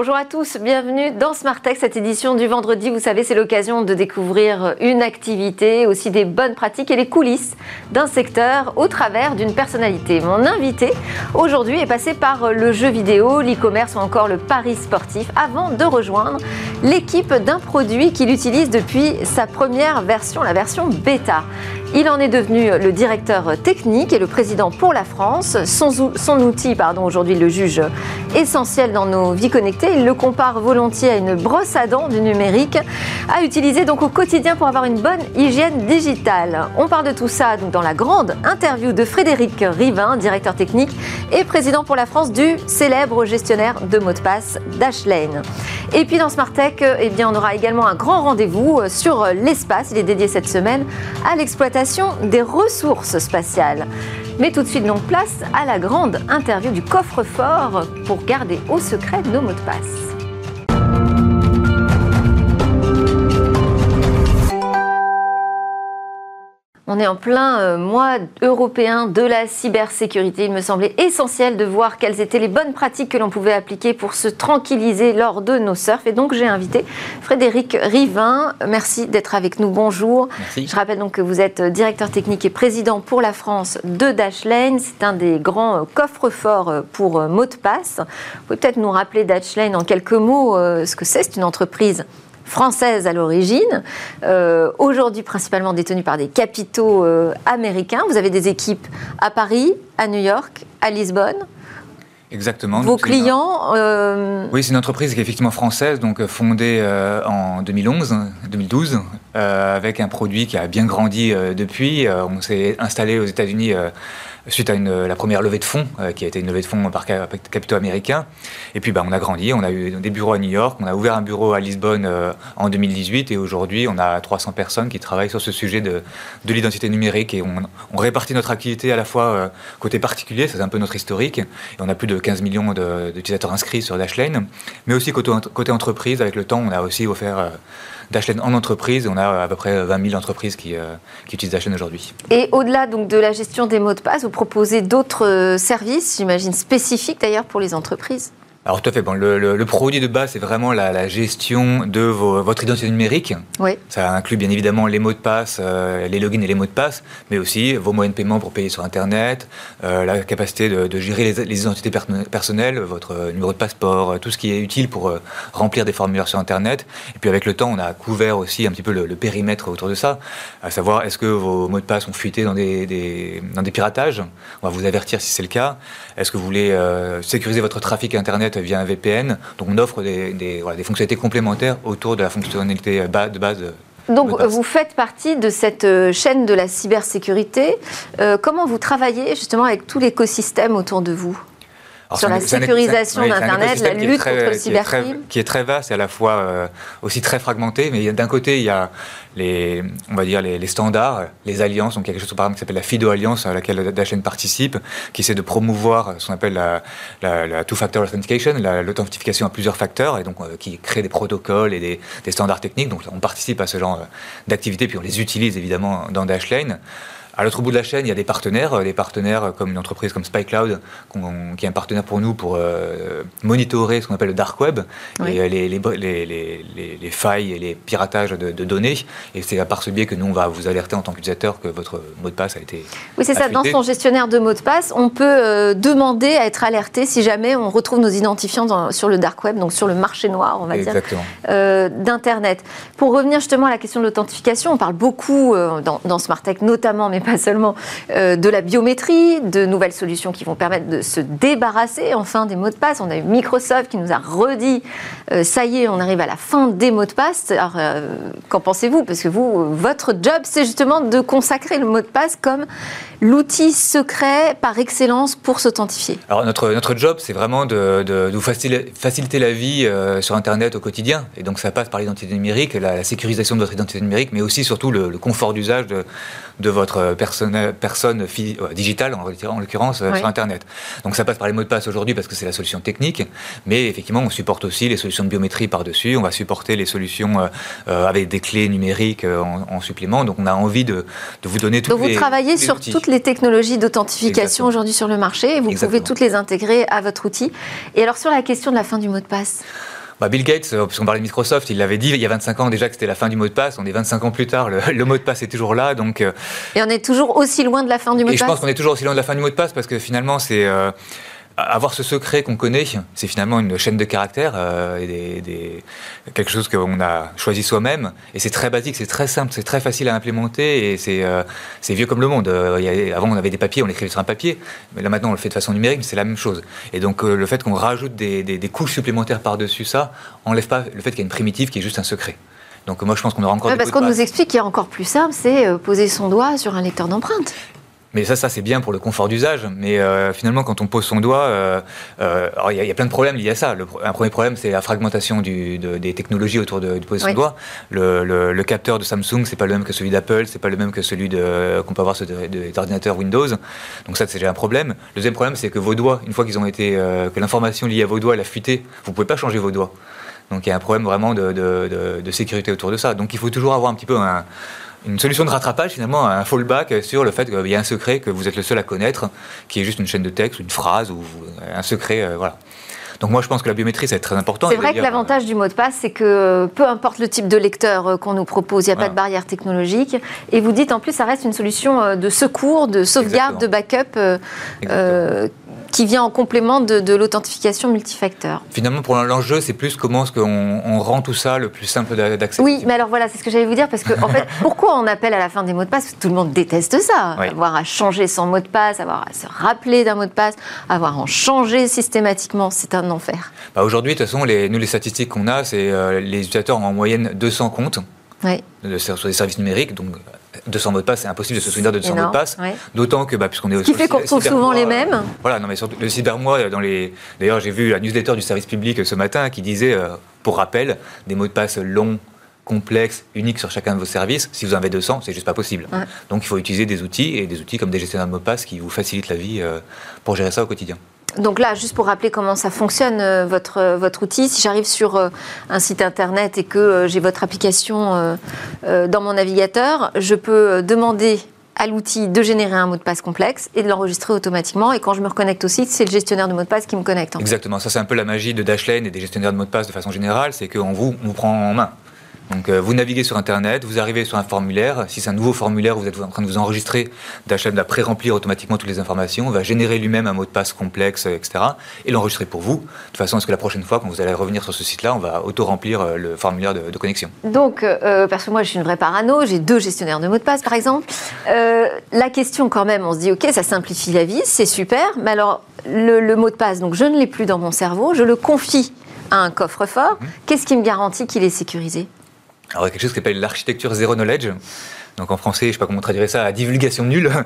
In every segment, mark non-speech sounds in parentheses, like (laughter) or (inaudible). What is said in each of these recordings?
Bonjour à tous, bienvenue dans Smart Tech, cette édition du vendredi. Vous savez, c'est l'occasion de découvrir une activité, aussi des bonnes pratiques et les coulisses d'un secteur au travers d'une personnalité. Mon invité aujourd'hui est passé par le jeu vidéo, l'e-commerce ou encore le pari sportif avant de rejoindre l'équipe d'un produit qu'il utilise depuis sa première version, la version bêta. Il en est devenu le directeur technique et le président pour la France. Son, son outil, pardon, aujourd'hui le juge essentiel dans nos vies connectées. Il le compare volontiers à une brosse à dents du numérique à utiliser donc au quotidien pour avoir une bonne hygiène digitale. On parle de tout ça donc dans la grande interview de Frédéric Rivin, directeur technique et président pour la France du célèbre gestionnaire de mots de passe Dashlane. Et puis dans Smart Tech, eh bien, on aura également un grand rendez-vous sur l'espace. Il est dédié cette semaine à l'exploitation des ressources spatiales. Mais tout de suite donc place à la grande interview du coffre-fort pour garder au secret nos mots de passe. On est en plein euh, mois européen de la cybersécurité. Il me semblait essentiel de voir quelles étaient les bonnes pratiques que l'on pouvait appliquer pour se tranquilliser lors de nos surfs. Et donc j'ai invité Frédéric Rivin. Merci d'être avec nous. Bonjour. Je rappelle donc que vous êtes directeur technique et président pour la France de Dashlane. C'est un des grands coffres-forts pour mots de passe. Vous pouvez peut-être nous rappeler Dashlane en quelques mots euh, ce que c'est. C'est une entreprise française à l'origine, euh, aujourd'hui principalement détenue par des capitaux euh, américains. Vous avez des équipes à Paris, à New York, à Lisbonne. Exactement. Vos clients euh, Oui, c'est une entreprise qui est effectivement française, donc fondée en 2011, 2012, avec un produit qui a bien grandi depuis. on s'est installé aux États-Unis suite à la première levée de fonds, euh, qui a été une levée de fonds par capitaux américains. Et puis bah, on a grandi, on a eu des bureaux à New York, on a ouvert un bureau à Lisbonne euh, en 2018 et aujourd'hui on a 300 personnes qui travaillent sur ce sujet de, de l'identité numérique. Et on, on, répartit notre activité à la fois euh, côté particulier, c'est un peu notre historique, et on a plus de 15 millions d'utilisateurs inscrits sur Dashlane, mais aussi côté, côté entreprise, avec le temps on a aussi offert Dashlane en entreprise. On a à peu près 20 000 entreprises qui, euh, utilisent Dashlane aujourd'hui. Et au-delà donc de la gestion des mots de passe, vous proposez d'autres euh, services, j'imagine spécifiques d'ailleurs pour les entreprises? Alors tout à fait. Bon, le, produit de base, c'est vraiment la, gestion de votre identité numérique. Oui. Ça inclut bien évidemment les mots de passe, euh, les logins et les mots de passe, mais aussi vos moyens de paiement pour payer sur Internet, euh, la capacité de, gérer les, identités personnelles, votre numéro de passeport, euh, tout ce qui est utile pour remplir des formulaires sur Internet. Et puis avec le temps, on a couvert aussi un petit peu le, périmètre autour de ça, à savoir est-ce que vos mots de passe ont fuité dans des, dans des piratages? On va vous avertir si c'est le cas. Est-ce que vous voulez sécuriser votre trafic Internet via un VPN. Donc on offre des, des, fonctionnalités complémentaires autour de la fonctionnalité de base donc vous faites partie de cette euh, chaîne de la cybersécurité. Euh, comment vous travaillez justement avec tout l'écosystème autour de vous? Sur la sécurisation d'Internet, la lutte contre le cybercrime qui est très vaste et à la fois euh, aussi très fragmenté. Mais d'un côté, il y a les, on va dire les, standards, les alliances. Donc il y a quelque chose par exemple qui s'appelle la FIDO Alliance à laquelle Dashlane participe, qui essaie de promouvoir ce qu'on appelle la, la, two-factor authentication, l'authentification à plusieurs facteurs, et donc euh, qui crée des protocoles et des, des, standards techniques. Donc on participe à ce genre d'activités, puis on les utilise évidemment dans Dashlane. À l'autre bout de la chaîne, il y a des partenaires, euh, des partenaires comme une entreprise comme SpyCloud, qui est un partenaire pour nous pour euh, monitorer ce qu'on appelle le dark web, et euh, les, les, failles et les piratages de, données. Et c'est à part ce biais que nous, on va vous alerter en tant qu'utilisateur que votre mot de passe a été. Oui, c'est ça. Dans son gestionnaire de mots de passe, on peut demander à être alerté si jamais on retrouve nos identifiants sur le dark web, donc sur le marché noir, on va dire, d'Internet. Pour revenir justement à la question de l'authentification, on parle beaucoup dans, dans Smart Tech, notamment, mais pas seulement euh, de la biométrie, de nouvelles solutions qui vont permettre de se débarrasser enfin des mots de passe. On a eu Microsoft qui nous a redit, euh, ça y est, on arrive à la fin des mots de passe. Alors, euh, qu'en pensez-vous? Parce que vous, votre job, c'est justement de consacrer le mot de passe comme l'outil secret par excellence pour s'authentifier. Alors, notre, notre job, c'est vraiment de, vous faciliter la vie sur Internet au quotidien. Et donc, ça passe par l'identité numérique, la, sécurisation de votre identité numérique, mais aussi, surtout, le, le confort d'usage de de votre personne, personne digitale, en, l'occurrence, sur Internet. Donc ça passe par les mots de passe aujourd'hui parce que c'est la solution technique, mais effectivement, on supporte aussi les solutions de biométrie par-dessus, on va supporter les solutions avec des clés numériques en, supplément. Donc on a envie de, vous donner toutes Donc vous travaillez sur toutes les technologies d'authentification aujourd'hui sur le marché et vous pouvez toutes les intégrer à votre outil. Et alors sur la question de la fin du mot de passe bah Bill Gates, euh, puisqu'on parlait de Microsoft, il l'avait dit il y a 25 ans déjà que c'était la fin du mot de passe. On est 25 ans plus tard, le, mot de passe est toujours là. Donc, euh, et on est toujours aussi loin de la fin du mot de passe. Et je pense qu'on est toujours aussi loin de la fin du mot de passe parce que finalement, c'est. Euh, avoir ce secret qu'on connaît, c'est finalement une chaîne de caractères euh, et des, quelque chose qu'on a choisi soi-même. Et c'est très basique, c'est très simple, c'est très facile à implémenter et c'est euh, vieux comme le monde. Euh, avant, on avait des papiers, on écrivait sur un papier, mais là maintenant, on le fait de façon numérique, c'est la même chose. Et donc, le fait qu'on rajoute des, des, couches supplémentaires par-dessus ça, enlève pas le fait qu'il y a une primitive qui est juste un secret. Donc moi, je pense qu'on aura encore. Ouais, parce qu'on nous explique qu'il est encore plus simple, c'est poser son doigt sur un lecteur d'empreintes. Mais ça, ça c'est bien pour le confort d'usage. Mais euh, finalement, quand on pose son doigt, euh, euh, il y, a plein de problèmes liés à ça. Le, un premier problème, c'est la fragmentation du, des technologies autour de, poser son doigt. Le, le, capteur de Samsung, c'est pas le même que celui d'Apple, c'est pas le même que celui qu'on peut avoir sur des ordinateurs Windows. Donc ça, c'est déjà un problème. Le deuxième problème, c'est que vos doigts, une fois qu'ils ont été, que l'information liée à vos doigts, elle a fuité, vous pouvez pas changer vos doigts. Donc il y a un problème vraiment de, de, de sécurité autour de ça. Donc il faut toujours avoir un petit peu un une solution de rattrapage, finalement, un fallback sur le fait qu'il y a un secret que vous êtes le seul à connaître, qui est juste une chaîne de texte, une phrase ou un secret, euh, voilà. Donc moi, je pense que la biométrie, c'est très important. C'est vrai que l'avantage du mot de passe, c'est que peu importe le type de lecteur euh, qu'on nous propose, il n'y a pas de barrière technologique. Et vous dites en plus, ça reste une solution euh, de secours, de sauvegarde, de backup qui vient en complément de, l'authentification multifacteur. Finalement, pour l'enjeu, c'est plus comment est-ce qu'on on rend tout ça le plus simple d'accès. Oui, mais alors voilà, c'est ce que j'allais vous dire, parce que en fait, (laughs) pourquoi on appelle à la fin des mots de passe? Tout le monde déteste ça, avoir à changer son mot de passe, avoir à se rappeler d'un mot de passe, avoir à en changer systématiquement, c'est un enfer. Bah Aujourd'hui, de toute façon, les, nous, les statistiques qu'on a, c'est euh, les utilisateurs ont en moyenne 200 comptes oui. sur des services numériques, donc 200 mots de passe, c'est impossible de se souvenir de 200 mots de passe. D'autant que, bah, puisqu'on est Ce qui fait qu'on retrouve souvent les mêmes. Euh, voilà, non, mais surtout le cybermois, dans les. D'ailleurs, j'ai vu la newsletter du service public ce matin qui disait, euh, pour rappel, des mots de passe longs, complexes, uniques sur chacun de vos services. Si vous en avez 200, c'est juste pas possible. Donc, il faut utiliser des outils et des outils comme des gestionnaires de mots de passe qui vous facilitent la vie euh, pour gérer ça au quotidien. Donc là, juste pour rappeler comment ça fonctionne, euh, votre, euh, votre outil, si j'arrive sur euh, un site internet et que j'ai votre application dans mon navigateur, je peux demander à l'outil de générer un mot de passe complexe et de l'enregistrer automatiquement. Et quand je me reconnecte au site, c'est le gestionnaire de mot de passe qui me connecte. Exactement, ça c'est un peu la magie de Dashlane et des gestionnaires de mots de passe de façon générale, c'est qu'on vous, on vous prend en main. Donc euh, vous naviguez sur Internet, vous arrivez sur un formulaire. Si c'est un nouveau formulaire, vous êtes en train de vous enregistrer, Dashlane va pré-remplir automatiquement toutes les informations, va générer lui-même un mot de passe complexe, etc. et l'enregistrer pour vous, de façon à ce que la prochaine fois, quand vous allez revenir sur ce site-là, on va auto-remplir euh, le formulaire de, connexion? Donc, euh, parce que moi je suis une vraie parano, j'ai deux gestionnaires de mots de passe par exemple. la question quand même, on se dit ok, ça simplifie la vie, c'est super, mais alors le, mot de passe, donc je ne l'ai plus dans mon cerveau, je le confie à un coffre-fort. Mmh. Qu'est-ce qui me garantit qu'il est sécurisé? Alors, il y a quelque chose qui s'appelle l'architecture zéro knowledge. Donc en français, je ne sais pas comment traduire ça, la divulgation nulle. (laughs)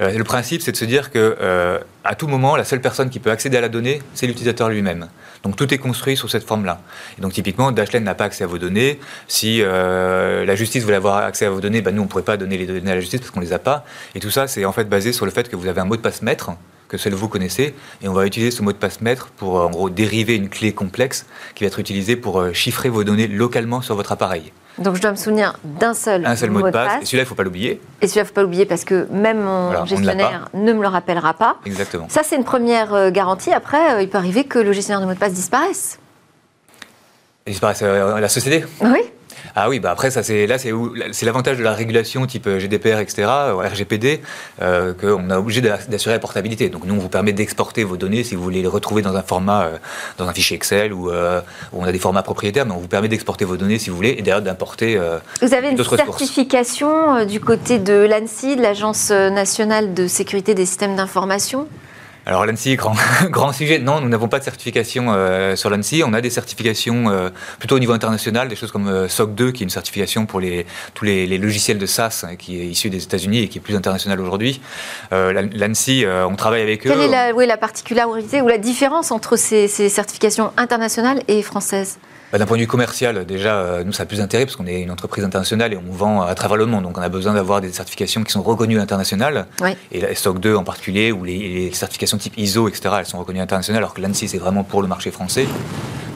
Euh, le principe, c'est de se dire que euh, à tout moment, la seule personne qui peut accéder à la donnée, c'est l'utilisateur lui-même. Donc tout est construit sous cette forme-là. Et donc typiquement, Dashlane n'a pas accès à vos données. Si euh, la justice voulait avoir accès à vos données, ben, nous on ne pourrait pas donner les données à la justice parce qu'on ne les a pas. Et tout ça, c'est en fait basé sur le fait que vous avez un mot de passe maître que seul vous connaissez, et on va utiliser ce mot de passe maître pour en gros dériver une clé complexe qui va être utilisée pour chiffrer vos données localement sur votre appareil. Donc je dois me souvenir d'un seul, un seul mot, de passe. Et celui-là, il ne faut pas l'oublier. Et celui-là, il ne faut pas l'oublier parce que même mon gestionnaire ne me le rappellera pas. Exactement. Ça, c'est une première euh, garantie. Après, euh, il peut arriver que le gestionnaire de mot de passe disparaisse. Il disparaisse euh, la société? Oui. Ah oui, bah après, ça, c'est, là, c'est, c'est l'avantage de la régulation type GDPR, etc., RGPD, euh, qu'on est obligé d'assurer la portabilité. Donc, nous, on vous permet d'exporter vos données si vous voulez les retrouver dans un format, euh, dans un fichier Excel ou euh, où on a des formats propriétaires, mais on vous permet d'exporter vos données si vous voulez et d'ailleurs d'importer. vous avez une certification du côté de l'ANSI, de l'Agence nationale de sécurité des systèmes d'information? Alors l'ANSI, grand, (laughs) grand sujet. Non, nous n'avons pas de certification euh, sur l'ANSI. On a des certifications euh, plutôt au niveau international, des choses comme euh, SOC 2, qui est une certification pour les, tous les, logiciels de SaaS, hein, qui est issu des États-Unis et qui est plus international aujourd'hui. L'ANSI, on travaille avec eux. Quelle est la, oui, la particularité ou la différence entre ces, ces certifications internationales et françaises? Bah, d'un point de vue commercial, déjà, euh, nous, ça a plus d'intérêt parce qu'on est une entreprise internationale et on vend à travers le monde. Donc, on a besoin d'avoir des certifications qui sont reconnues internationales. Et la SOC 2 en particulier, ou les, certifications type ISO, etc., elles sont reconnues internationales, alors que l'ANSI, c'est vraiment pour le marché français.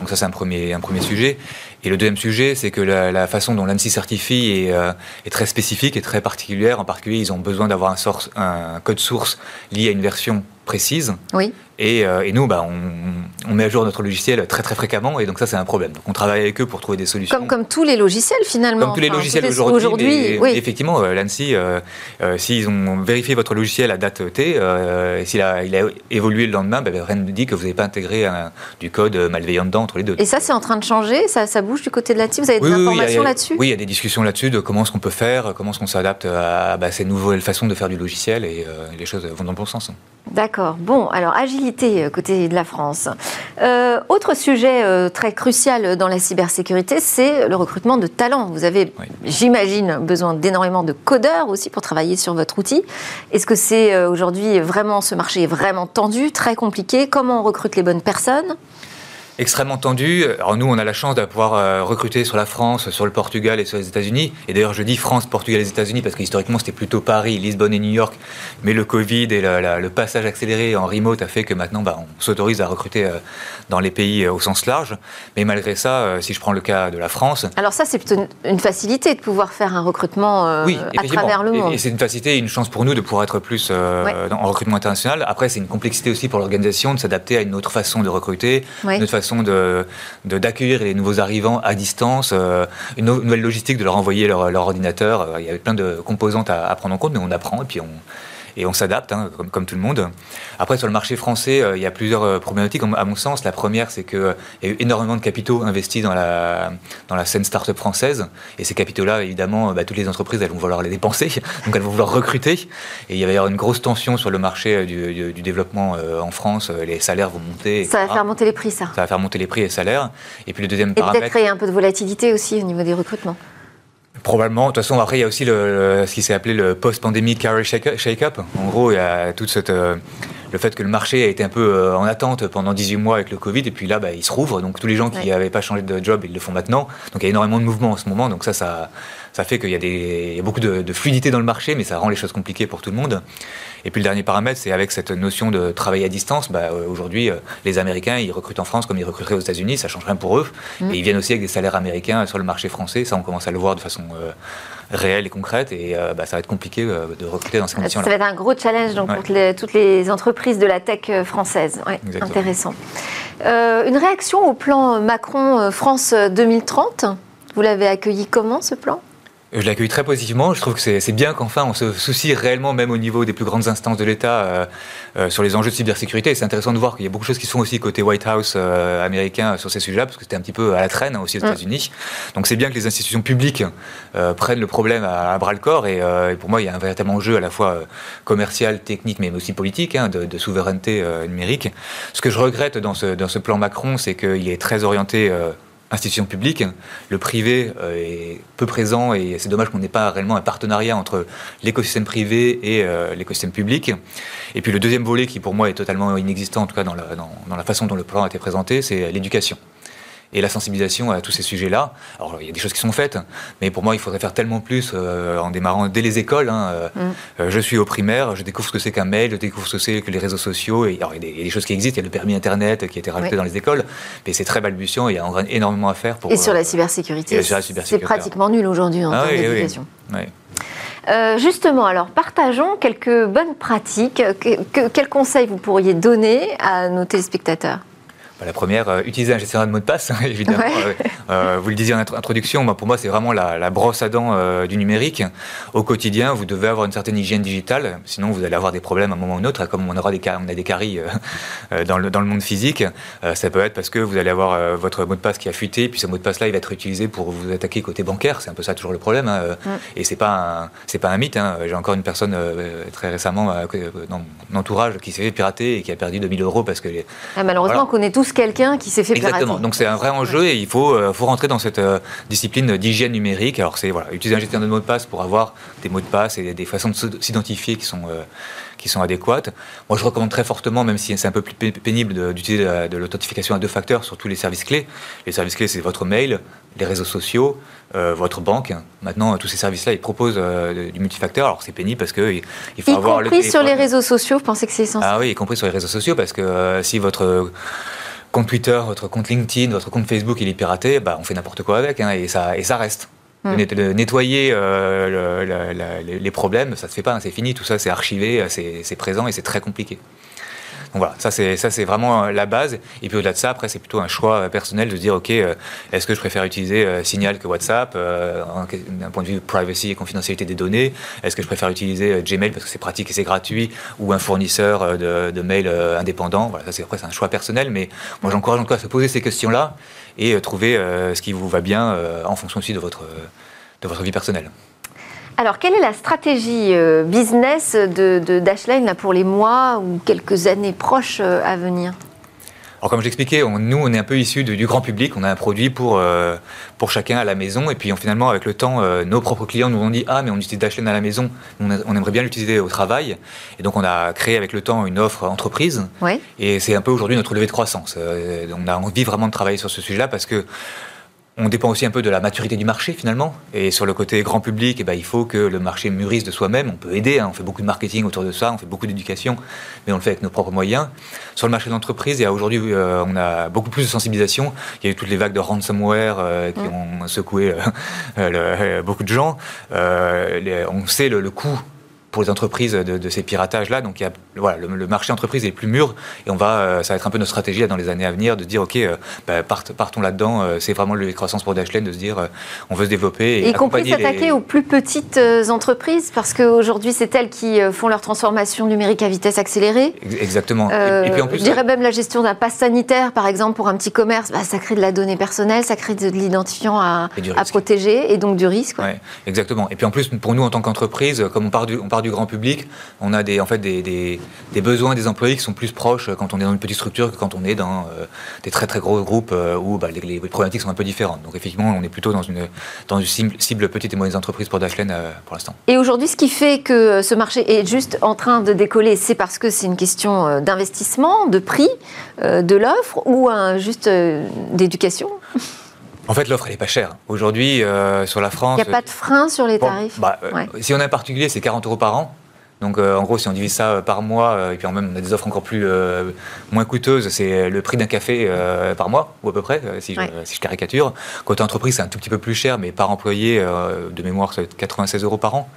Donc, ça, c'est un premier, un premier sujet. Et le deuxième sujet, c'est que la, façon dont l'ANSI certifie est, euh, est, très spécifique et très particulière. En particulier, ils ont besoin d'avoir un code source lié à une version précise. Oui. Euh, et, nous, bah, on, met à jour notre logiciel très très fréquemment, et donc ça c'est un problème. Donc on travaille avec eux pour trouver des solutions. Comme, comme tous les logiciels finalement. Comme tous les logiciels aujourd'hui. oui. Effectivement, euh, l'ANSI, euh, s'ils ont vérifié votre logiciel à date T, et s'il a, il a évolué le lendemain, bah, rien ne dit que vous n'avez pas intégré du code malveillant dedans entre les deux. Et ça c'est en train de changer, ça, ça bouge du côté de l'ANSI, vous avez des informations là-dessus? Oui, il y a des discussions là-dessus de comment est-ce qu'on peut faire, comment est-ce qu'on s'adapte à bah, ces nouvelles façons de faire du logiciel, et les choses vont dans le bon sens. D'accord. Bon, alors agilité euh, côté de la France. Euh, autre sujet euh, très crucial dans la cybersécurité, c'est le recrutement de talents. Vous avez, j'imagine, besoin d'énormément de codeurs aussi pour travailler sur votre outil. Est-ce que c'est aujourd'hui vraiment, ce marché est vraiment tendu, très compliqué? Comment on recrute les bonnes personnes? Extrêmement tendu. Alors nous, on a la chance de pouvoir euh, recruter sur la France, sur le Portugal et sur les États-Unis. Et d'ailleurs, je dis France, Portugal et les États-Unis parce qu'historiquement, c'était plutôt Paris, Lisbonne et New York. Mais le Covid et le passage accéléré en remote a fait que maintenant, bah, on s'autorise à recruter euh, dans les pays euh, au sens large. Mais malgré ça, si je prends le cas de la France... Alors ça, c'est plutôt une facilité de pouvoir faire un recrutement à travers le monde. Et, c'est une facilité et une chance pour nous de pouvoir être plus en recrutement international. Après, c'est une complexité aussi pour l'organisation de s'adapter à une autre façon de recruter, une autre façon de d'accueillir les nouveaux arrivants à distance, euh, une, nouvelle logistique de leur envoyer leur, ordinateur. Euh, il y avait plein de composantes à, à, prendre en compte, mais on apprend et puis on, et on s'adapte, hein, comme, comme, tout le monde. Après, sur le marché français, euh, il y a plusieurs euh, problématiques, à mon sens. La première, c'est qu'il euh, y a eu énormément de capitaux investis dans la, dans la scène start-up française. Et ces capitaux-là, évidemment, bah, toutes les entreprises, elles vont vouloir les dépenser, (laughs) donc elles vont vouloir recruter. Et il va y avoir une grosse tension sur le marché du, du, développement en France. Les salaires vont monter. Ça va faire monter les prix, ça. Ça va faire monter les prix et les salaires. Et puis le deuxième et peut-être créer un peu de volatilité aussi au niveau des recrutements. Probablement. De toute façon, après, il y a aussi le, ce qui s'est appelé le post-pandemic carry shake-up. En gros, il y a toute cette, euh, le fait que le marché a été un peu euh, en attente pendant 18 mois avec le Covid, et puis là, bah, il se rouvre. Donc, tous les gens qui n'avaient pas changé de job, ils le font maintenant. Donc, il y a énormément de mouvements en ce moment. Donc, ça, ça, ça fait qu'il y a, y beaucoup de, de, fluidité dans le marché, mais ça rend les choses compliquées pour tout le monde. Et puis le dernier paramètre, c'est avec cette notion de travail à distance. Bah, euh, Aujourd'hui, euh, les Américains, ils recrutent en France comme ils recruteraient aux États-Unis, ça change rien pour eux. Mm. Et ils viennent aussi avec des salaires américains sur le marché français. Ça, on commence à le voir de façon euh, réelle et concrète. Et bah, ça va être compliqué de recruter dans ces conditions-là. Ça va être un gros challenge donc, pour toutes les entreprises de la tech française. Ouais, intéressant. une réaction au plan Macron France 2030 Vous l'avez accueilli comment ce plan? Je l'accueille très positivement. Je trouve que c'est bien qu'enfin on se soucie réellement, même au niveau des plus grandes instances de l'État, euh, euh, sur les enjeux de cybersécurité. C'est intéressant de voir qu'il y a beaucoup de choses qui se font aussi côté White House euh, américain sur ces sujets-là, parce que c'était un petit peu à la traîne hein, aussi aux mm. États-Unis. Donc c'est bien que les institutions publiques prennent le problème à, bras le corps. Et, pour moi, il y a un véritable enjeu à la fois commercial, technique, mais aussi politique, hein, de, de, souveraineté numérique. Ce que je regrette dans ce, dans ce plan Macron, c'est qu'il est très orienté institution publique. Le privé euh, est peu présent et c'est dommage qu'on n'ait pas réellement un partenariat entre l'écosystème privé et euh, l'écosystème public. Et puis le deuxième volet qui pour moi est totalement inexistant, en tout cas dans la, dans la façon dont le plan a été présenté, c'est l'éducation et la sensibilisation à tous ces sujets-là. Alors, il y a des choses qui sont faites, mais pour moi, il faudrait faire tellement plus euh, en démarrant dès les écoles. Hein, euh, mm. euh, je suis au primaire, je découvre ce que c'est qu'un mail, je découvre ce que c'est que les réseaux sociaux. Et, alors, il, y a des, choses qui existent, il y a le permis Internet qui a été rajouté dans les écoles, mais c'est très balbutiant, il y a énormément à faire. Pour, et sur la cybersécurité, c'est pratiquement nul aujourd'hui en ah termes d'éducation. justement, alors partageons quelques bonnes pratiques. quels conseils vous pourriez donner à nos téléspectateurs? La première, euh, utiliser un gestionnaire de mot de passe, (laughs) évidemment. Euh, vous le disiez en introduction, pour moi, c'est vraiment la, brosse à dents euh, du numérique. Au quotidien, vous devez avoir une certaine hygiène digitale, sinon vous allez avoir des problèmes à un moment ou un autre, comme on, aura des, on a des caries (laughs) dans, le, dans le monde physique. ça peut être parce que vous allez avoir votre mot de passe qui a fuité, puis ce mot de passe-là, il va être utilisé pour vous attaquer côté bancaire. C'est un peu ça toujours le problème. Hein. Mm. Et c'est pas c'est pas un mythe. Hein. J'ai encore une personne très récemment dans mon entourage qui s'est fait pirater et qui a perdu 2000 euros parce que les... Ah, malheureusement, on connaît tous quelqu'un qui s'est fait Exactement. Donc c'est un vrai enjeu et il faut, euh, faut rentrer dans cette euh, discipline d'hygiène numérique. Alors c'est voilà, utiliser un gestionnaire de mots de passe pour avoir des mots de passe et des façons de s'identifier qui sont euh, qui sont adéquates. Moi, je recommande très fortement, même si c'est un peu plus pénible, d'utiliser de, l'authentification à deux facteurs sur tous les services clés. Les services clés, c'est votre mail, les réseaux sociaux, votre banque. Maintenant, tous ces services-là, ils proposent du multifacteur. Alors, c'est pénible parce que il faut y avoir compris sur les réseaux sociaux, vous pensez que c'est essentiel? Ah oui, y compris sur les réseaux sociaux, parce que si votre compte Twitter, votre compte LinkedIn, votre compte Facebook, il est piraté, bah, on fait n'importe quoi avec, hein, et, ça, et ça reste. Hmm. Nettoyer euh, les problèmes, ça se fait pas, hein, c'est fini, tout ça c'est archivé, c'est présent et c'est très compliqué. Donc voilà, ça c'est vraiment euh, la base. Et puis au-delà de ça, après c'est plutôt un choix euh, personnel de dire ok, euh, est-ce que je préfère utiliser Signal que WhatsApp d'un point de vue privacy et confidentialité des données? Est-ce que je préfère utiliser Gmail parce que c'est pratique et c'est gratuit ou un fournisseur de, de mail indépendant? Voilà, ça c'est après c'est un choix personnel, mais moi j'encourage encore à se poser ces questions-là et trouver ce qui vous va bien en fonction aussi de votre de votre vie personnelle. Alors, quelle est la stratégie euh, business de, Dashlane pour les mois ou quelques années proches euh, à venir? Alors comme j'expliquais, nous on est un peu issus du grand public, on a un produit pour, euh, pour chacun à la maison. Et puis finalement avec le temps nos propres clients nous ont dit ah mais on utilise Dashlane à la maison, on, aimerait bien l'utiliser au travail et donc on a créé avec le temps une offre entreprise. Et c'est un peu aujourd'hui notre levée de croissance. on a envie vraiment de travailler sur ce sujet-là parce que on dépend aussi un peu de la maturité du marché finalement. Et sur le côté grand public, eh ben, il faut que le marché mûrisse de soi-même. On peut aider, hein. on fait beaucoup de marketing autour de ça, on fait beaucoup d'éducation, mais on le fait avec nos propres moyens. Sur le marché d'entreprise, aujourd'hui, euh, on a beaucoup plus de sensibilisation. Il y a eu toutes les vagues de ransomware euh, qui ont secoué (laughs) euh, beaucoup de gens. on sait le, le coût pour les entreprises de, ces piratages-là. Donc, il y a, voilà, le, marché entreprise est plus mûr et on va, euh, ça va être un peu notre stratégie dans les années à venir de dire, OK, euh, bah, partons là-dedans. Euh, c'est vraiment le croissance pour Dashlane de se dire, on veut se développer. Et y compris s'attaquer aux plus petites entreprises parce qu'aujourd'hui, c'est elles qui font leur transformation numérique à vitesse accélérée. Exactement. et, puis en plus, je dirais même la gestion d'un pass sanitaire, par exemple, pour un petit commerce, bah, ça crée de la donnée personnelle, ça crée de l'identifiant à, à, protéger et donc du risque. Ouais. exactement. Et puis en plus, pour nous, en tant qu'entreprise, comme on part du, on part du grand public, on a des, en fait des, besoins des employés qui sont plus proches quand on est dans une petite structure que quand on est dans euh, des très très gros groupes euh, où bah, les, problématiques sont un peu différentes. Donc effectivement, on est plutôt dans une, cible, petites et moyennes entreprises pour Dashlane euh, pour l'instant. Et aujourd'hui, ce qui fait que ce marché est juste en train de décoller, c'est parce que c'est une question d'investissement, de prix, de l'offre ou juste d'éducation? En fait, l'offre, elle n'est pas chère. Aujourd'hui, euh, sur la France. Il n'y a pas de frein sur les tarifs bah, euh, Si on est un particulier, c'est 40 euros par an. Donc, euh, en gros, si on divise ça par mois, et puis en même, on a des offres encore plus moins coûteuses, c'est le prix d'un café par mois, ou à peu près, si, je, si, je, caricature. Côté entreprise, c'est un tout petit peu plus cher, mais par employé, de mémoire, c'est 96 euros par an.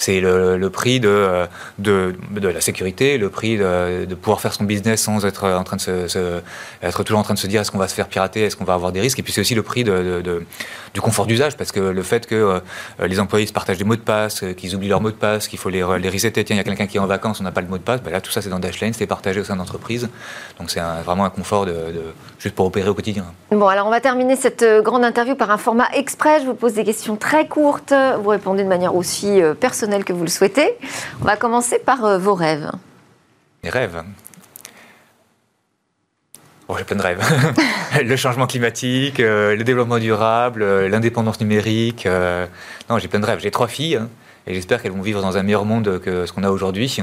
C'est le, prix de, de, la sécurité, le prix de, pouvoir faire son business sans être en train de se, être toujours en train de se dire est-ce qu'on va se faire pirater, est-ce qu'on va avoir des risques? Et puis c'est aussi le prix du confort d'usage parce que le fait que euh, les employés se partagent des mots de passe, euh, qu'ils oublient leurs mots de passe, qu'il faut les, les resetter. Tiens, il y a quelqu'un qui est en vacances, on n'a pas le mot de passe. Ben là, tout ça c'est dans Dashlane, c'est partagé au sein d'entreprise. Donc c'est vraiment un confort juste pour opérer au quotidien. Bon, alors on va terminer cette euh, grande interview par un format exprès. Je vous pose des questions très courtes. Vous répondez de manière aussi personnelle que vous le souhaitez. On va commencer par euh, vos rêves. Les rêves Oh, j'ai plein de rêves. (laughs) le changement climatique, euh, le développement durable, euh, l'indépendance numérique. non, j'ai plein de rêves. J'ai trois filles hein, et j'espère qu'elles vont vivre dans un meilleur monde que ce qu'on a aujourd'hui,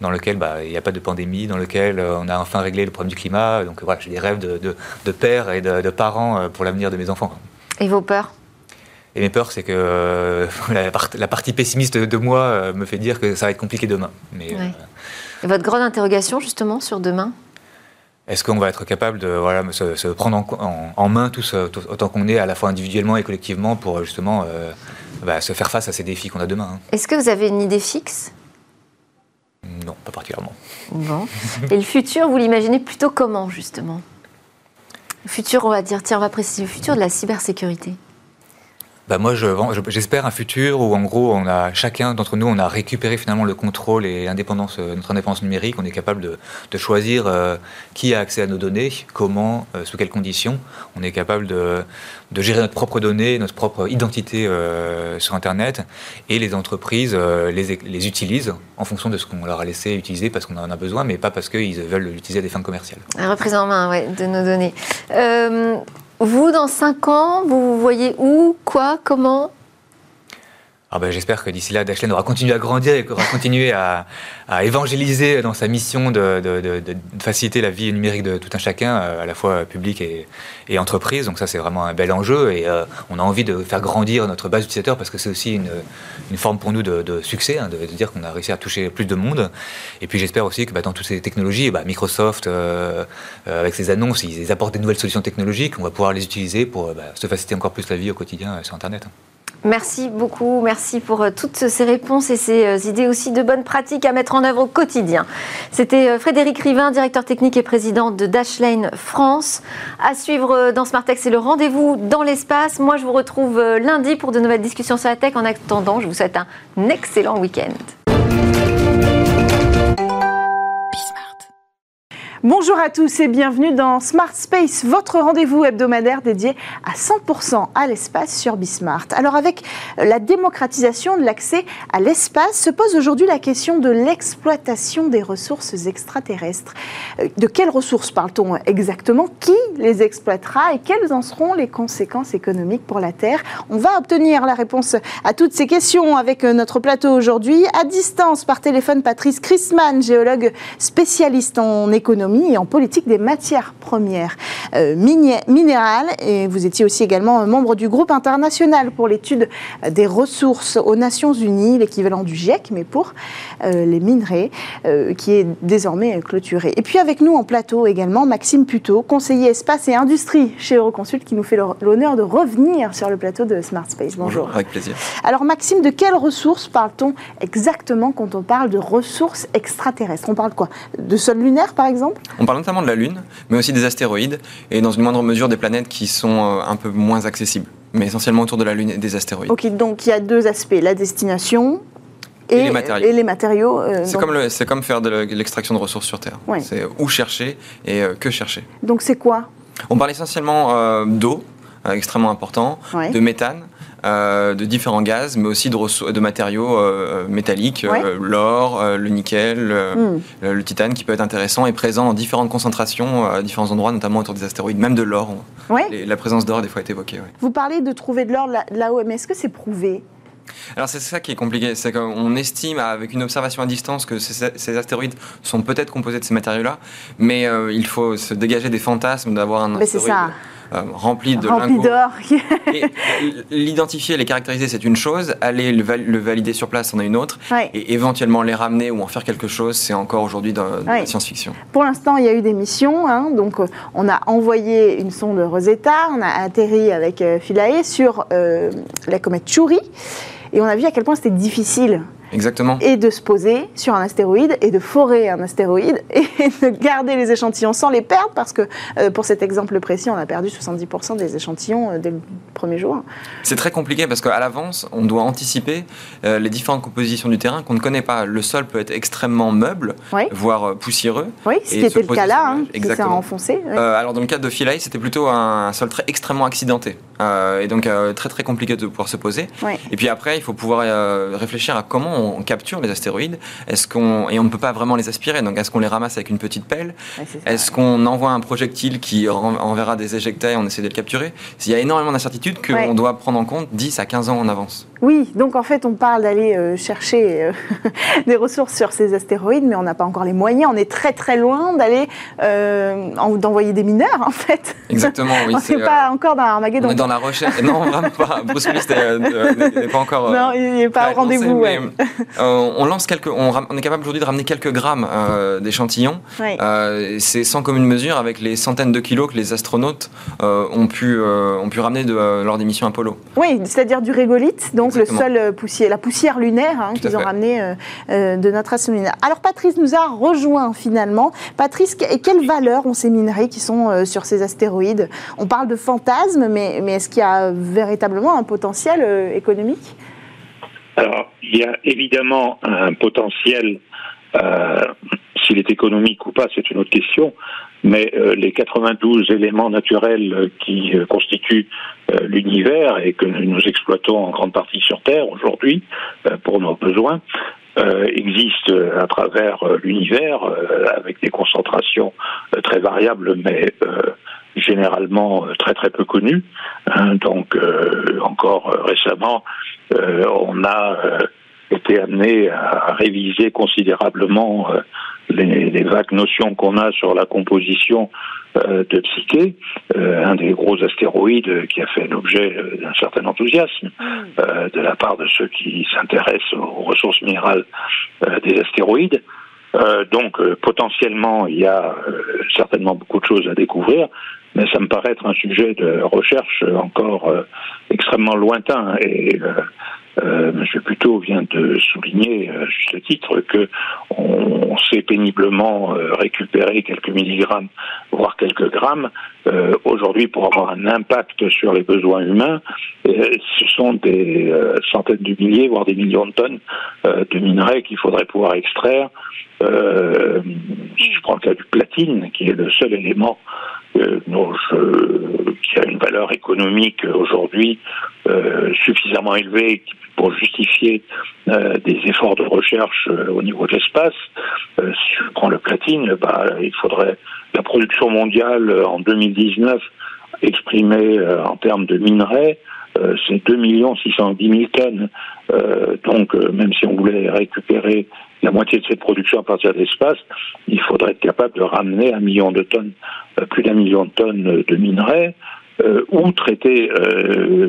dans lequel bah, il n'y a pas de pandémie, dans lequel on a enfin réglé le problème du climat. Donc voilà, j'ai des rêves de, de, père et de, de parents pour l'avenir de mes enfants. Et vos peurs? Et mes peurs, c'est que euh, (laughs) la, partie pessimiste de moi euh, me fait dire que ça va être compliqué demain. Mais, euh, Et votre grande interrogation, justement, sur demain? Est-ce qu'on va être capable de voilà, se, prendre en, main tous autant qu'on est, à la fois individuellement et collectivement, pour justement bah, se faire face à ces défis qu'on a demain hein? Est-ce que vous avez une idée fixe? Non, pas particulièrement. Bon. Et le futur, vous l'imaginez plutôt comment, justement? Le futur, on va dire, tiens, on va préciser le futur de la cybersécurité bah moi, j'espère un futur où, en gros, on a chacun d'entre nous, on a récupéré finalement le contrôle et l'indépendance, euh, notre indépendance numérique. On est capable de, de choisir euh, qui a accès à nos données, comment, euh, sous quelles conditions. On est capable de, de, gérer notre propre données, notre propre identité sur Internet. Et les entreprises les, les, utilisent en fonction de ce qu'on leur a laissé utiliser parce qu'on en a besoin, mais pas parce qu'ils veulent l'utiliser à des fins commerciales. Un reprise en main, ouais, de nos données. Vous, dans 5 ans, vous voyez où, quoi, comment ah ben, J'espère que d'ici là, Dashlane aura continué à grandir et aura continué à, à, évangéliser dans sa mission de, de, de, de, faciliter la vie numérique de tout un chacun, euh, à la fois public et, et entreprise. Donc ça, c'est vraiment un bel enjeu et euh, on a envie de faire grandir notre base d'utilisateurs parce que c'est aussi une, une, forme pour nous de, succès, hein, de, dire qu'on a réussi à toucher plus de monde. Et puis j'espère aussi que bah, dans toutes ces technologies, bah, Microsoft, euh, avec ses annonces, ils apportent des nouvelles solutions technologiques. On va pouvoir les utiliser pour bah, se faciliter encore plus la vie au quotidien sur Internet. Merci beaucoup, merci pour euh, toutes ces réponses et ces euh, idées aussi de bonnes pratiques à mettre en œuvre au quotidien. C'était euh, Frédéric Rivin, directeur technique et président de Dashlane France. À suivre dans Smartex, c'est le rendez-vous dans l'espace. Moi, je vous retrouve lundi pour de nouvelles discussions sur la tech. En attendant, je vous souhaite un excellent week-end. Bonjour à tous et bienvenue dans Smart Space, votre rendez-vous hebdomadaire dédié à 100% à l'espace sur Bismart. Alors avec la démocratisation de l'accès à l'espace se pose aujourd'hui la question de l'exploitation des ressources extraterrestres. Euh, de quelles ressources parle-t-on exactement? Qui les exploitera et quelles en seront les conséquences économiques pour la Terre? On va obtenir la réponse à toutes ces questions avec euh, notre plateau aujourd'hui. À distance par téléphone, Patrice Chrisman, géologue spécialiste en économie et en politique des matières premières euh, minérales. Et vous étiez aussi également membre du groupe international pour l'étude des ressources aux Nations Unies, l'équivalent du GIEC, mais pour euh, les minerais, euh, qui est désormais clôturé. Et puis avec nous en plateau également Maxime Puteau, conseiller espace et industrie chez Euroconsult, qui nous fait l'honneur de revenir sur le plateau de Smart Space. Bonjour. Bonjour, avec plaisir. Alors Maxime, de quelles ressources parle-t-on exactement quand on parle de ressources extraterrestres? On parle quoi? De sol lunaire par exemple? On parle notamment de la Lune, mais aussi des astéroïdes, et dans une moindre mesure des planètes qui sont euh, un peu moins accessibles, mais essentiellement autour de la Lune et des astéroïdes. Ok, donc il y a deux aspects, la destination et, les matériaux. Et les matériaux euh, c'est, comme comme faire de l'extraction de ressources sur Terre. C'est où chercher et euh, que chercher. Donc c'est quoi? On parle essentiellement d'eau, extrêmement important, de méthane, euh, de différents gaz, mais aussi de, de matériaux euh, euh, métalliques, l'or, le nickel, hmm. le titane, qui peut être intéressant et présent dans différentes concentrations à différents endroits, notamment autour des astéroïdes, même de l'or. La présence d'or, des fois, est évoquée. Vous parlez de trouver de l'or là-haut, mais est-ce que c'est prouvé? Alors c'est ça qui est compliqué, c'est qu'on estime avec une observation à distance que ces, astéroïdes sont peut-être composés de ces matériaux-là, mais il faut se dégager des fantasmes d'avoir un astéroïde euh, rempli de rempli d'or. L'identifier, les caractériser, c'est une chose. Aller le, valider sur place, c'en est une autre. Et éventuellement les ramener ou en faire quelque chose, c'est encore aujourd'hui dans, la science-fiction. Pour l'instant, il y a eu des missions. Hein. donc, euh, on a envoyé une sonde Rosetta, on a atterri avec euh, Philae sur la comète Chury. Et on a vu à quel point c'était difficile Exactement. Et de se poser sur un astéroïde et de forer un astéroïde (laughs) et de garder les échantillons sans les perdre parce que euh, pour cet exemple précis, on a perdu 70% des échantillons euh, dès le premier jour. C'est très compliqué parce qu'à l'avance, on doit anticiper euh, les différentes compositions du terrain qu'on ne connaît pas. Le sol peut être extrêmement meuble, voire poussiéreux. Oui, c'était le cas là, hein, Exactement. enfoncé. alors dans le cas de Philae, c'était plutôt un, sol très extrêmement accidenté et donc très très compliqué de pouvoir se poser. Et puis après, il faut pouvoir réfléchir à comment on capture les astéroïdes Est-ce qu'on et on ne peut pas vraiment les aspirer Donc est-ce qu'on les ramasse avec une petite pelle Est-ce qu'on envoie un projectile qui enverra des éjectats et on essaie de le capturer? Il y a énormément d'incertitudes qu'on doit prendre en compte 10 à 15 ans en avance. Oui, donc en fait on parle d'aller euh, chercher euh, (laughs) des ressources sur ces astéroïdes, mais on n'a pas encore les moyens. On est très très loin d'aller euh, d'envoyer des mineurs en fait. Exactement. Oui, (laughs) on n'est pas encore dans Armageddon. On est dans la recherche. non, vraiment pas. Bruce Willis n'est pas encore. non, il n'est pas au rendez-vous. Euh, on lance quelques, on, est capable aujourd'hui de ramener quelques grammes euh, d'échantillons. Euh, c'est sans commune mesure avec les centaines de kilos que les astronautes ont pu ont pu ramener de, lors des missions Apollo. Oui, c'est-à-dire du régolithe. Donc donc le seul poussière, la poussière lunaire hein, qu'ils ont ramené de notre astre lunaire. Alors Patrice nous a rejoint finalement. Patrice, quelles valeurs ont ces minerais qui sont sur ces astéroïdes? On parle de fantasmes, mais, mais est-ce qu'il y a véritablement un potentiel économique? Alors, il y a évidemment un potentiel, euh, s'il est économique ou pas, c'est une autre question, mais euh, les 92 éléments naturels qui euh, constituent l'univers et que nous exploitons en grande partie sur Terre aujourd'hui pour nos besoins, existent à travers l'univers avec des concentrations très variables, mais généralement très très peu connues. Hein. donc encore récemment, euh, on a euh, été amené à réviser considérablement euh, les, vagues notions qu'on a sur la composition de Psyché, un des gros astéroïdes qui a fait l'objet d'un certain enthousiasme de la part de ceux qui s'intéressent aux ressources minérales des astéroïdes. donc potentiellement, il y a certainement beaucoup de choses à découvrir, mais ça me paraît être un sujet de recherche encore extrêmement lointain et euh, M. Puteau vient de souligner, à juste titre, que on, sait péniblement euh, récupérer quelques milligrammes, voire quelques grammes. Euh, aujourd'hui, pour avoir un impact sur les besoins humains, ce sont des centaines de milliers, voire des millions de tonnes de minerais qu'il faudrait pouvoir extraire. je prends le cas du platine, qui est le seul élément qui a une valeur économique aujourd'hui suffisamment élevée pour justifier euh, des efforts de recherche euh, au niveau de l'espace. Euh, si je prends le platine, bah, il faudrait la production mondiale en 2019 exprimée en termes de minerais, c'est 2 610 000 tonnes. donc, même si on voulait récupérer la moitié de cette production à partir de l'espace, il faudrait être capable de ramener un million de tonnes, plus d'un million de tonnes de minerais. Euh, ou traiter euh,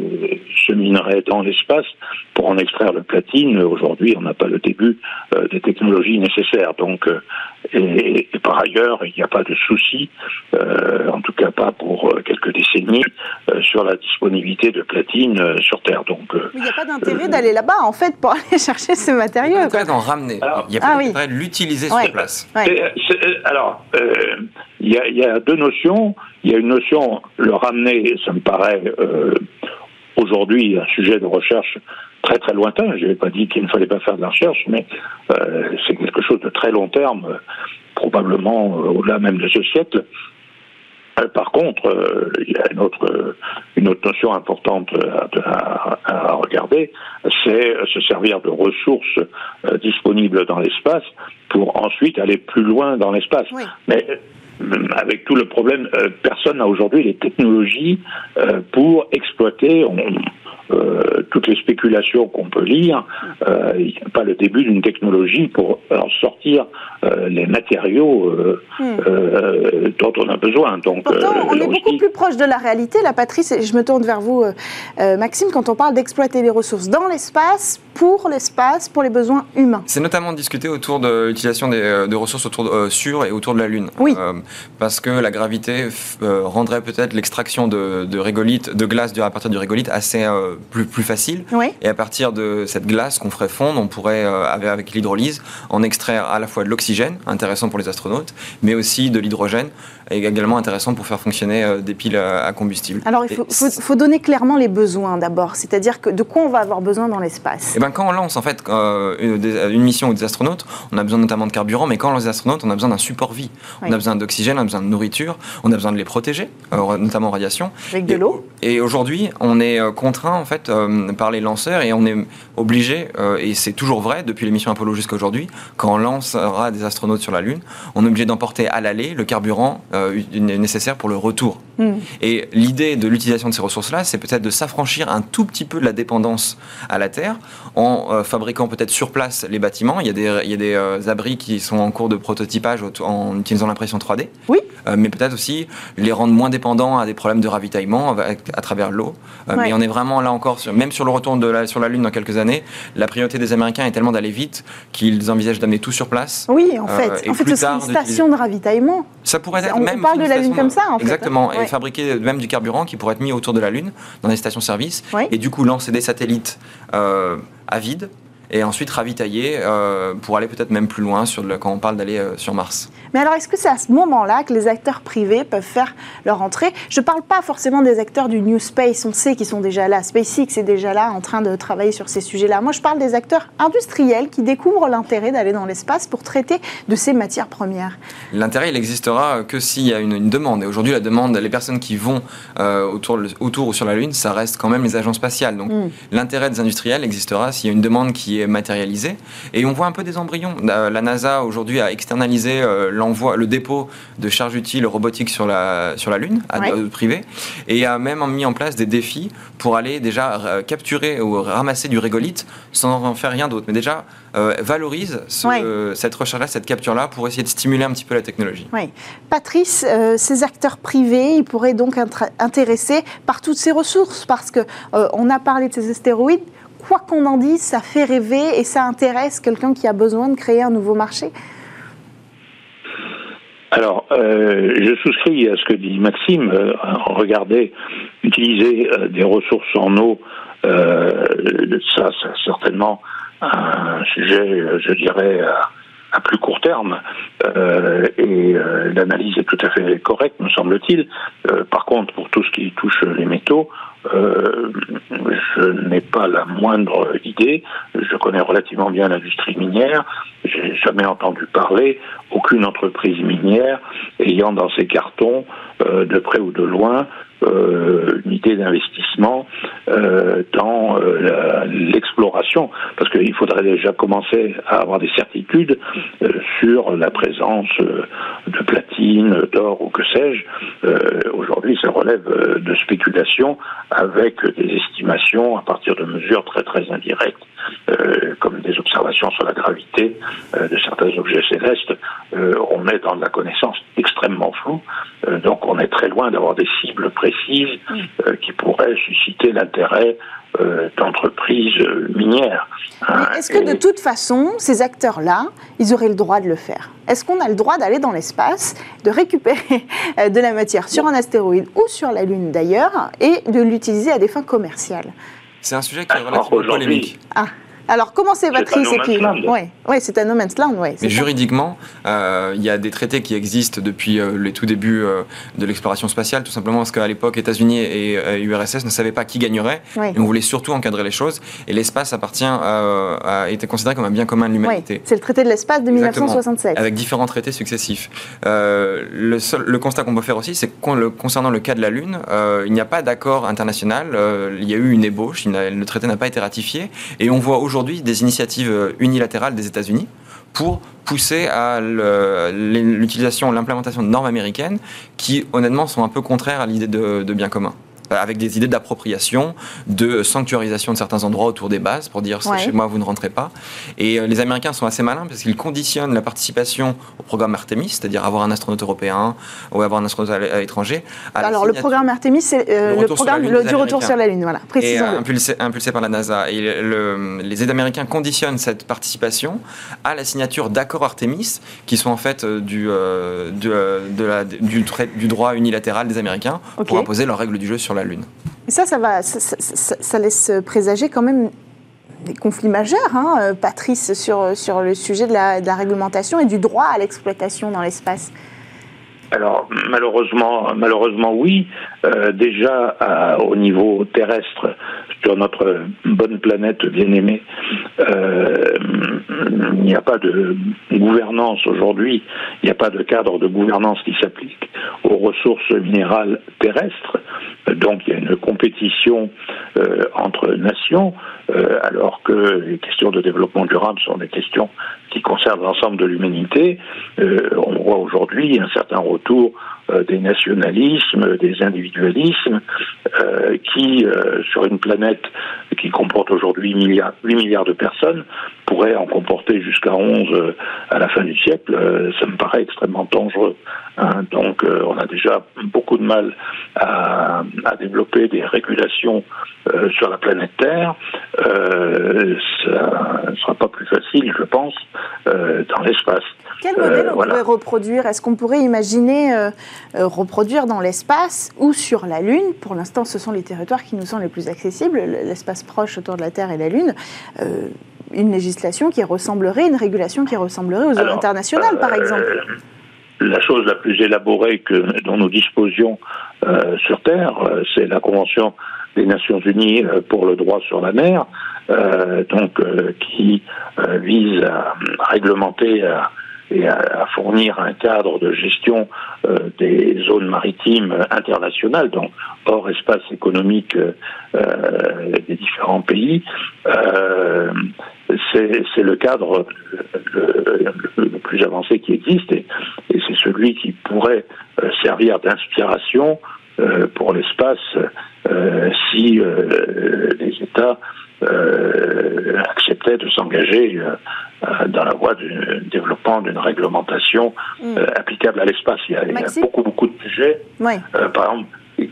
ce minerai dans l'espace pour en extraire le platine. Aujourd'hui, on n'a pas le début euh, des technologies nécessaires. Donc, et, par ailleurs, il n'y a pas de souci, en tout cas pas pour quelques décennies, sur la disponibilité de platine sur Terre. Donc, il n'y a pas d'intérêt d'aller là-bas, en fait, pour (laughs) aller chercher ce matériau. Il y a d'en ramener. il y a pas ah d'intérêt de l'utiliser sur place. alors, il y, a, deux notions. Il y a une notion, le ramener, ça me paraît euh, aujourd'hui un sujet de recherche très très lointain. Je n'ai pas dit qu'il ne fallait pas faire de la recherche, mais euh, c'est quelque chose de très long terme, probablement au-delà même de ce siècle. Euh, par contre, il y a une autre, une autre notion importante à, regarder, c'est se servir de ressources disponibles dans l'espace pour ensuite aller plus loin dans l'espace. Mais avec tout le problème, euh, personne n'a aujourd'hui les technologies euh, pour exploiter euh, toutes les spéculations qu'on peut lire. il n'y a pas le début d'une technologie pour en sortir les matériaux hmm. dont on a besoin. Donc, Pourtant, on est beaucoup plus proche de la réalité, la Patrice, et je me tourne vers vous, Maxime, quand on parle d'exploiter les ressources dans l'espace, pour l'espace, pour les besoins humains. C'est notamment discuté autour de l'utilisation de ressources autour, sur et autour de la Lune. Oui parce que la gravité euh, rendrait peut-être l'extraction de, de, régolithe, de glace à partir du régolithe assez euh, plus, plus facile. Et à partir de cette glace qu'on ferait fondre, on pourrait, euh, avec l'hydrolyse, en extraire à la fois de l'oxygène, intéressant pour les astronautes, mais aussi de l'hydrogène, et également intéressant pour faire fonctionner des piles à, combustible. Alors il faut, donner clairement les besoins d'abord, c'est-à-dire que de quoi on va avoir besoin dans l'espace? Et eh ben quand on lance en fait une, mission ou des astronautes, on a besoin notamment de carburant, mais quand on lance des astronautes, on a besoin d'un support vie. On a besoin d'oxygène, on a besoin de nourriture, on a besoin de les protéger, euh, notamment en radiation. Avec de l'eau. Et, aujourd'hui, on est euh, contraint fait euh, par les lanceurs et on est obligé, et c'est toujours vrai depuis l'émission Apollo jusqu'à aujourd'hui, quand on lancera des astronautes sur la Lune, on est obligé d'emporter à l'aller le carburant nécessaire pour le retour. Hmm. Et l'idée de l'utilisation de ces ressources-là, c'est peut-être de s'affranchir un tout petit peu de la dépendance à la Terre en fabriquant peut-être sur place les bâtiments. Il y a des, il y a des abris qui sont en cours de prototypage en utilisant l'impression 3D. Oui. Euh, mais peut-être aussi les rendre moins dépendants à des problèmes de ravitaillement à, travers l'eau. Euh, mais on est vraiment là encore, même sur le retour de la, sur la Lune dans quelques années, la priorité des Américains est tellement d'aller vite qu'ils envisagent d'amener tout sur place. Oui, en fait, euh, en fait, ce serait une station de ravitaillement. Ça pourrait être on, même. On parle de la Lune comme ça, en fait. Exactement. Hein. fabriquer même du carburant qui pourrait être mis autour de la Lune dans des stations-service et du coup lancer des satellites à vide et ensuite ravitailler euh, pour aller peut-être même plus loin sur le, quand on parle d'aller euh, sur Mars. Mais alors, est-ce que c'est à ce moment-là que les acteurs privés peuvent faire leur entrée? Je ne parle pas forcément des acteurs du New Space, on sait qu'ils sont déjà là. SpaceX est déjà là en train de travailler sur ces sujets-là. Moi, je parle des acteurs industriels qui découvrent l'intérêt d'aller dans l'espace pour traiter de ces matières premières. L'intérêt, il existera que s'il y a une, demande. Et aujourd'hui, la demande, les personnes qui vont euh, autour, autour ou sur la Lune, ça reste quand même les agences spatiales. Donc, hmm. l'intérêt des industriels existera s'il y a une demande qui matérialisé. Et on voit un peu des embryons. La NASA aujourd'hui a externalisé euh, l'envoi, le dépôt de charges utiles robotiques sur la, sur la Lune, à ouais. privé, et a même mis en place des défis pour aller déjà euh, capturer ou ramasser du régolithe sans en faire rien d'autre. Mais déjà, euh, valorise cette recherche-là, cette capture-là, pour essayer de stimuler un petit peu la technologie. Oui. Patrice, ces acteurs privés, ils pourraient donc être intéressés par toutes ces ressources, parce qu'on on a parlé de ces astéroïdes, quoi qu'on en dise, ça fait rêver et ça intéresse quelqu'un qui a besoin de créer un nouveau marché alors, euh, je souscris à ce que dit Maxime. Euh, regardez, utiliser euh, des ressources en eau, ça, c'est certainement un sujet, je dirais, plus court terme. et l'analyse est tout à fait correcte, me semble-t-il. par contre, pour tout ce qui touche les métaux, euh, je n'ai pas la moindre idée. Je connais relativement bien l'industrie minière. J'ai jamais entendu parler aucune entreprise minière ayant dans ses cartons, euh, de près ou de loin, euh, une idée d'investissement euh, dans euh, l'exploration, parce qu'il faudrait déjà commencer à avoir des certitudes euh, sur la présence de platine, d'or ou que sais-je. Aujourd'hui, ça relève de spéculation avec des estimations à partir de mesures très très indirectes, comme des observations sur la gravité de certains objets célestes. on est dans de la connaissance extrêmement floue, donc on est très loin d'avoir des cibles précises euh, qui pourrait susciter l'intérêt euh, d'entreprises minières. Hein. Est-ce que de toute façon, ces acteurs-là, ils auraient le droit de le faire? Est-ce qu'on a le droit d'aller dans l'espace, de récupérer euh, de la matière sur un astéroïde ou sur la Lune d'ailleurs, et de l'utiliser à des fins commerciales? C'est un sujet qui est relativement polémique. Ah. Alors, comment c'est, Patrice et Oui, c'est un no man's land. Ouais, Mais juridiquement, euh, il y a des traités qui existent depuis euh, les tout débuts euh, de l'exploration spatiale, tout simplement parce qu'à l'époque, États-Unis et URSS ne savaient pas qui gagnerait. Et on voulait surtout encadrer les choses. Et l'espace appartient, a été considéré comme un bien commun de l'humanité. C'est le traité de l'espace de 1967. Avec différents traités successifs. le, seul, le constat qu'on peut faire aussi, c'est que concernant le cas de la Lune, il n'y a pas d'accord international. il y a eu une ébauche, le traité n'a pas été ratifié. Et on voit aujourd'hui des initiatives euh, unilatérales des États-Unis pour pousser à l'utilisation, l'implémentation de normes américaines qui, honnêtement, sont un peu contraires à l'idée de bien commun. Euh, avec des idées d'appropriation, de sanctuarisation de certains endroits autour des bases pour dire chez moi vous ne rentrez pas. Et euh, les Américains sont assez malins parce qu'ils conditionnent la participation au programme Artemis, c'est-à-dire avoir un astronaute européen ou avoir un astronaute à l'étranger. Alors le programme Artemis, c'est euh, le, programme du retour sur la Lune, voilà. Et impulsé, impulsé, par la NASA. Et les États américains conditionnent cette participation à la signature d'accords Artemis, qui sont en fait du, de, la, du, du, droit unilatéral des Américains pour imposer leurs règles du jeu sur la Lune. Et ça, ça, va, ça, laisse présager quand même des conflits majeurs, hein, euh, Patrice, sur, sur le sujet de la, réglementation et du droit à l'exploitation dans l'espace. Alors malheureusement, malheureusement oui. Euh, déjà au niveau terrestre, sur notre bonne planète bien aimée, euh, il n'y a pas de gouvernance aujourd'hui, il n'y a pas de cadre de gouvernance qui s'applique aux ressources minérales terrestres. Donc il y a une compétition euh, entre nations, euh, alors que les questions de développement durable sont des questions qui concernent l'ensemble de l'humanité. On voit aujourd'hui un certain retour des nationalismes, des individualismes, qui, sur une planète qui comporte aujourd'hui 8 milliards, 8 milliards de personnes, pourrait en comporter jusqu'à 11 euh, à la fin du siècle, euh, ça me paraît extrêmement dangereux. Hein. Donc euh, on a déjà beaucoup de mal à, développer des régulations sur la planète Terre. ça ne sera pas plus facile, je pense, dans l'espace. Quel modèle on pourrait reproduire? Est-ce qu'on pourrait imaginer reproduire dans l'espace ou sur la Lune? Pour l'instant, ce sont les territoires qui nous sont les plus accessibles, l'espace proche autour de la Terre et la Lune une législation qui ressemblerait, une régulation qui ressemblerait aux eaux internationales, par euh, exemple. La chose la plus élaborée que, dont nous disposions euh, sur Terre, euh, c'est la Convention des Nations Unies pour le droit sur la mer, donc qui vise à réglementer et à, fournir un cadre de gestion des zones maritimes internationales, donc hors espace économique des différents pays c'est le cadre le, plus avancé qui existe et, c'est celui qui pourrait euh, servir d'inspiration euh, pour l'espace euh, si les États acceptaient de s'engager dans la voie du développement d'une réglementation mm. applicable à l'espace. Il, y a beaucoup, beaucoup de sujets. par exemple,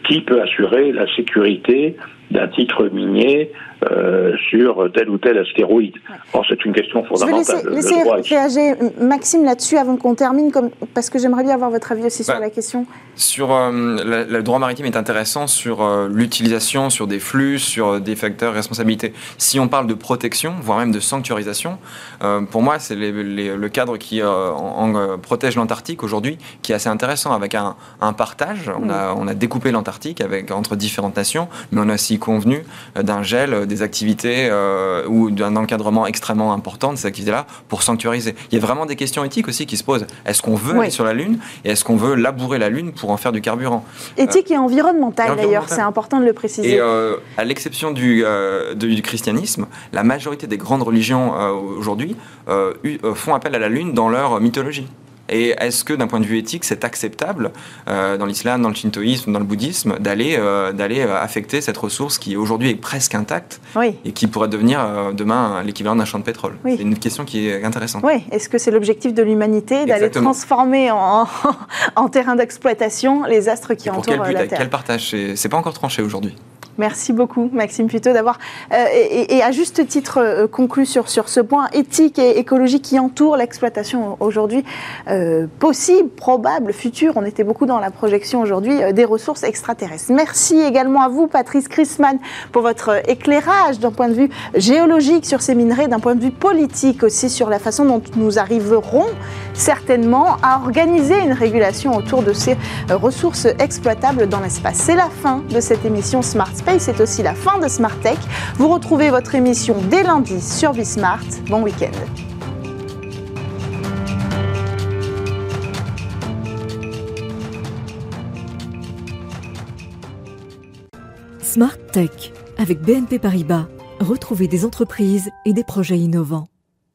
qui peut assurer la sécurité d'un titre minier euh, sur tel ou tel astéroïde. c'est une question fondamentale. Je vais laisser, réagir Maxime là-dessus avant qu'on termine, comme, parce que j'aimerais bien avoir votre avis aussi sur la question. Sur euh, le droit maritime est intéressant sur euh, l'utilisation, sur des flux, sur des facteurs de responsabilité. Si on parle de protection, voire même de sanctuarisation, pour moi, c'est le cadre qui en, protège l'Antarctique aujourd'hui, qui est assez intéressant avec un, partage. On, a, on a découpé l'Antarctique avec entre différentes nations, mais on a aussi convenu d'un gel des activités euh, ou d'un encadrement extrêmement important de ces activités-là pour sanctuariser. Il y a vraiment des questions éthiques aussi qui se posent. Est-ce qu'on veut aller sur la Lune et est-ce qu'on veut labourer la Lune pour en faire du carburant? Éthique et environnementale d'ailleurs, c'est important de le préciser. Et euh, à l'exception du, euh, du, christianisme, la majorité des grandes religions aujourd'hui font appel à la Lune dans leur mythologie. Et est-ce que d'un point de vue éthique, c'est acceptable euh, dans l'islam, dans le shintoïsme, dans le bouddhisme, d'aller euh, d'aller euh, affecter cette ressource qui aujourd'hui est presque intacte et qui pourrait devenir demain l'équivalent d'un champ de pétrole? C'est une question qui est intéressante. Oui, est-ce que c'est l'objectif de l'humanité d'aller transformer en, (laughs) en terrain d'exploitation les astres qui entourent la Terre Quel partage? C'est pas encore tranché aujourd'hui. Merci beaucoup, Maxime Puteau, d'avoir, euh, et, à juste titre, euh, conclu sur, sur ce point éthique et écologique qui entoure l'exploitation aujourd'hui, euh, possible, probable, futur. On était beaucoup dans la projection aujourd'hui des ressources extraterrestres. Merci également à vous, Patrice Chrisman, pour votre éclairage d'un point de vue géologique sur ces minerais, d'un point de vue politique aussi sur la façon dont nous arriverons certainement à organiser une régulation autour de ces ressources exploitables dans l'espace. C'est la fin de cette émission Smart c'est aussi la fin de Smart Tech. Vous retrouvez votre émission dès lundi sur Bismart. Bon week-end. Smart Tech avec BNP Paribas. Retrouvez des entreprises et des projets innovants.